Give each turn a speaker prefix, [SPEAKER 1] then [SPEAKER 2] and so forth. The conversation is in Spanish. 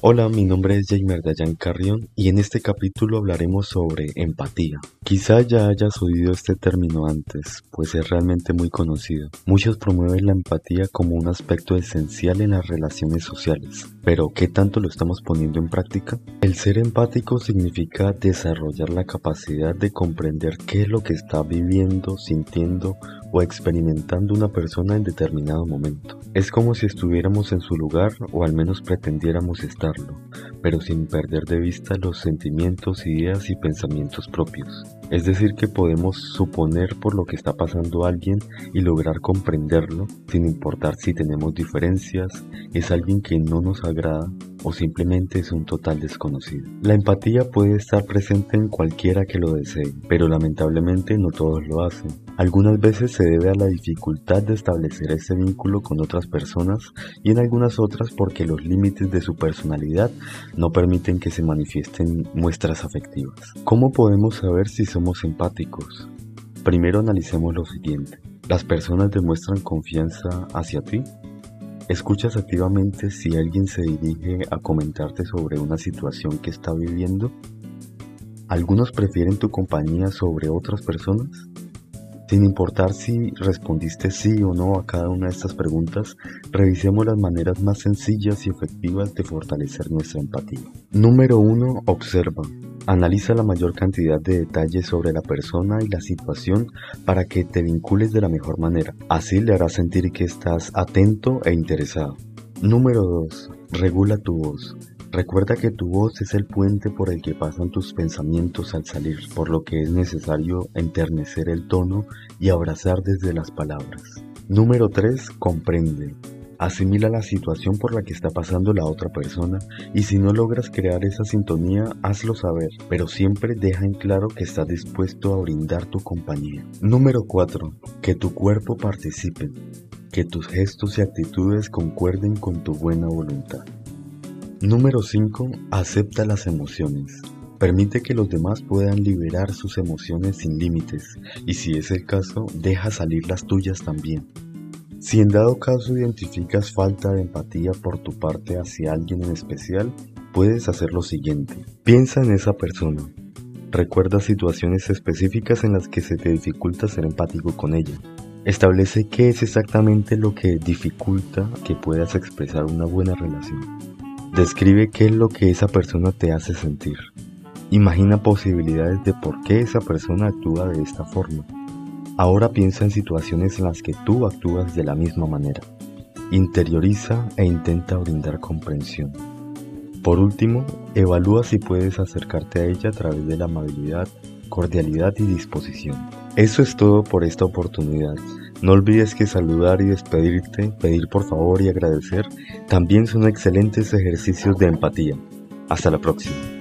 [SPEAKER 1] Hola, mi nombre es Jamer Dayan Carrión y en este capítulo hablaremos sobre empatía. Quizá ya hayas oído este término antes, pues es realmente muy conocido. Muchos promueven la empatía como un aspecto esencial en las relaciones sociales, pero ¿qué tanto lo estamos poniendo en práctica? El ser empático significa desarrollar la capacidad de comprender qué es lo que está viviendo, sintiendo o experimentando una persona en determinado momento. Es como si estuviéramos en su lugar o al menos pretendiéramos estarlo, pero sin perder de vista los sentimientos, ideas y pensamientos propios. Es decir, que podemos suponer por lo que está pasando alguien y lograr comprenderlo sin importar si tenemos diferencias, es alguien que no nos agrada o simplemente es un total desconocido. La empatía puede estar presente en cualquiera que lo desee, pero lamentablemente no todos lo hacen. Algunas veces se debe a la dificultad de establecer ese vínculo con otras personas y en algunas otras porque los límites de su personalidad no permiten que se manifiesten muestras afectivas. ¿Cómo podemos saber si somos empáticos? Primero analicemos lo siguiente. ¿Las personas demuestran confianza hacia ti? ¿Escuchas activamente si alguien se dirige a comentarte sobre una situación que está viviendo? ¿Algunos prefieren tu compañía sobre otras personas? Sin importar si respondiste sí o no a cada una de estas preguntas, revisemos las maneras más sencillas y efectivas de fortalecer nuestra empatía. Número 1. Observa. Analiza la mayor cantidad de detalles sobre la persona y la situación para que te vincules de la mejor manera. Así le harás sentir que estás atento e interesado. Número 2. Regula tu voz. Recuerda que tu voz es el puente por el que pasan tus pensamientos al salir, por lo que es necesario enternecer el tono y abrazar desde las palabras. Número 3. Comprende. Asimila la situación por la que está pasando la otra persona y si no logras crear esa sintonía, hazlo saber, pero siempre deja en claro que estás dispuesto a brindar tu compañía. Número 4. Que tu cuerpo participe. Que tus gestos y actitudes concuerden con tu buena voluntad. Número 5. Acepta las emociones. Permite que los demás puedan liberar sus emociones sin límites y si es el caso, deja salir las tuyas también. Si en dado caso identificas falta de empatía por tu parte hacia alguien en especial, puedes hacer lo siguiente. Piensa en esa persona. Recuerda situaciones específicas en las que se te dificulta ser empático con ella. Establece qué es exactamente lo que dificulta que puedas expresar una buena relación. Describe qué es lo que esa persona te hace sentir. Imagina posibilidades de por qué esa persona actúa de esta forma. Ahora piensa en situaciones en las que tú actúas de la misma manera. Interioriza e intenta brindar comprensión. Por último, evalúa si puedes acercarte a ella a través de la amabilidad, cordialidad y disposición. Eso es todo por esta oportunidad. No olvides que saludar y despedirte, pedir por favor y agradecer también son excelentes ejercicios de empatía. Hasta la próxima.